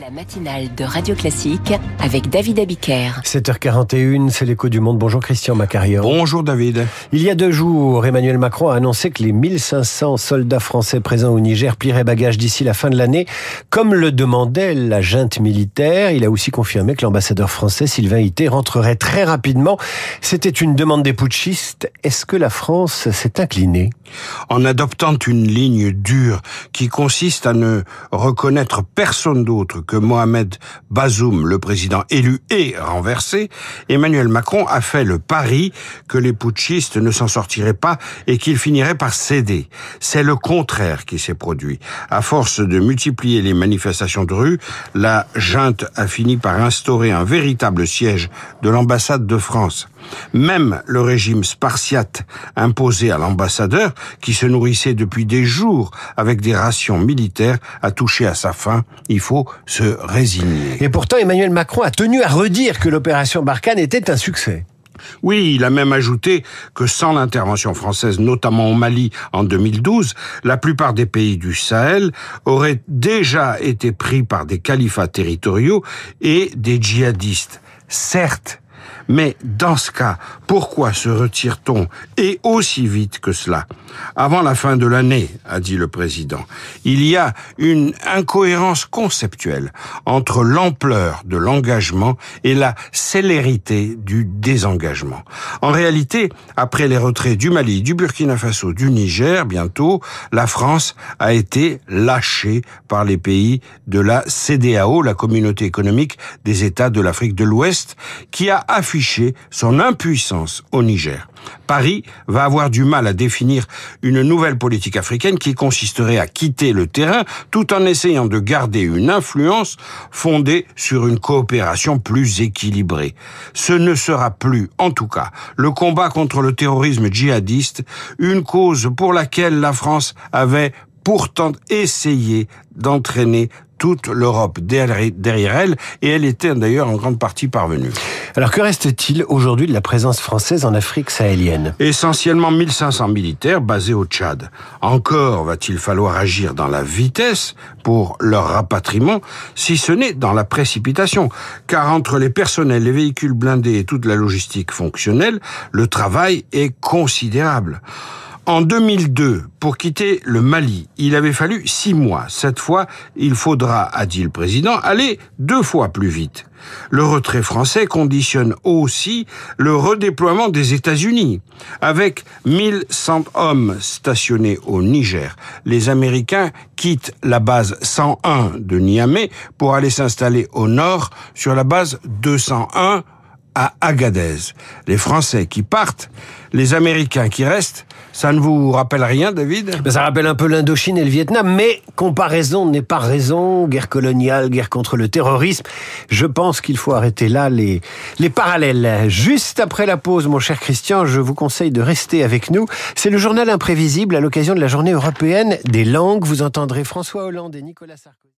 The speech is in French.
La matinale de Radio Classique avec David Abiker. 7h41, c'est l'écho du monde. Bonjour Christian Macarion. Bonjour David. Il y a deux jours, Emmanuel Macron a annoncé que les 1500 soldats français présents au Niger plieraient bagages d'ici la fin de l'année, comme le demandait la junte militaire. Il a aussi confirmé que l'ambassadeur français Sylvain Ité rentrerait très rapidement. C'était une demande des putschistes. Est-ce que la France s'est inclinée? En adoptant une ligne dure qui consiste à ne reconnaître personne d'autre que Mohamed Bazoum, le président élu et renversé, Emmanuel Macron a fait le pari que les putschistes ne s'en sortiraient pas et qu'ils finiraient par céder. C'est le contraire qui s'est produit. À force de multiplier les manifestations de rue, la junte a fini par instaurer un véritable siège de l'ambassade de France. Même le régime spartiate imposé à l'ambassadeur, qui se nourrissait depuis des jours avec des rations militaires, a touché à sa fin. Il faut se résigner. Et pourtant, Emmanuel Macron a tenu à redire que l'opération Barkhane était un succès. Oui, il a même ajouté que sans l'intervention française, notamment au Mali en 2012, la plupart des pays du Sahel auraient déjà été pris par des califats territoriaux et des djihadistes. Certes, mais dans ce cas, pourquoi se retire-t-on et aussi vite que cela? Avant la fin de l'année, a dit le président, il y a une incohérence conceptuelle entre l'ampleur de l'engagement et la célérité du désengagement. En réalité, après les retraits du Mali, du Burkina Faso, du Niger, bientôt, la France a été lâchée par les pays de la CDAO, la communauté économique des États de l'Afrique de l'Ouest, qui a affiché son impuissance au Niger. Paris va avoir du mal à définir une nouvelle politique africaine qui consisterait à quitter le terrain tout en essayant de garder une influence fondée sur une coopération plus équilibrée. Ce ne sera plus, en tout cas, le combat contre le terrorisme djihadiste, une cause pour laquelle la France avait pourtant essayé d'entraîner toute l'Europe derrière elle, et elle était d'ailleurs en grande partie parvenue. Alors que reste-t-il aujourd'hui de la présence française en Afrique sahélienne? Essentiellement 1500 militaires basés au Tchad. Encore va-t-il falloir agir dans la vitesse pour leur rapatriement, si ce n'est dans la précipitation, car entre les personnels, les véhicules blindés et toute la logistique fonctionnelle, le travail est considérable. En 2002, pour quitter le Mali, il avait fallu six mois. Cette fois, il faudra, a dit le président, aller deux fois plus vite. Le retrait français conditionne aussi le redéploiement des États-Unis. Avec 1100 hommes stationnés au Niger, les Américains quittent la base 101 de Niamey pour aller s'installer au nord sur la base 201 à Agadez. Les Français qui partent, les Américains qui restent, ça ne vous rappelle rien, David? Ça rappelle un peu l'Indochine et le Vietnam, mais comparaison n'est pas raison. Guerre coloniale, guerre contre le terrorisme. Je pense qu'il faut arrêter là les, les parallèles. Juste après la pause, mon cher Christian, je vous conseille de rester avec nous. C'est le journal imprévisible à l'occasion de la journée européenne des langues. Vous entendrez François Hollande et Nicolas Sarkozy.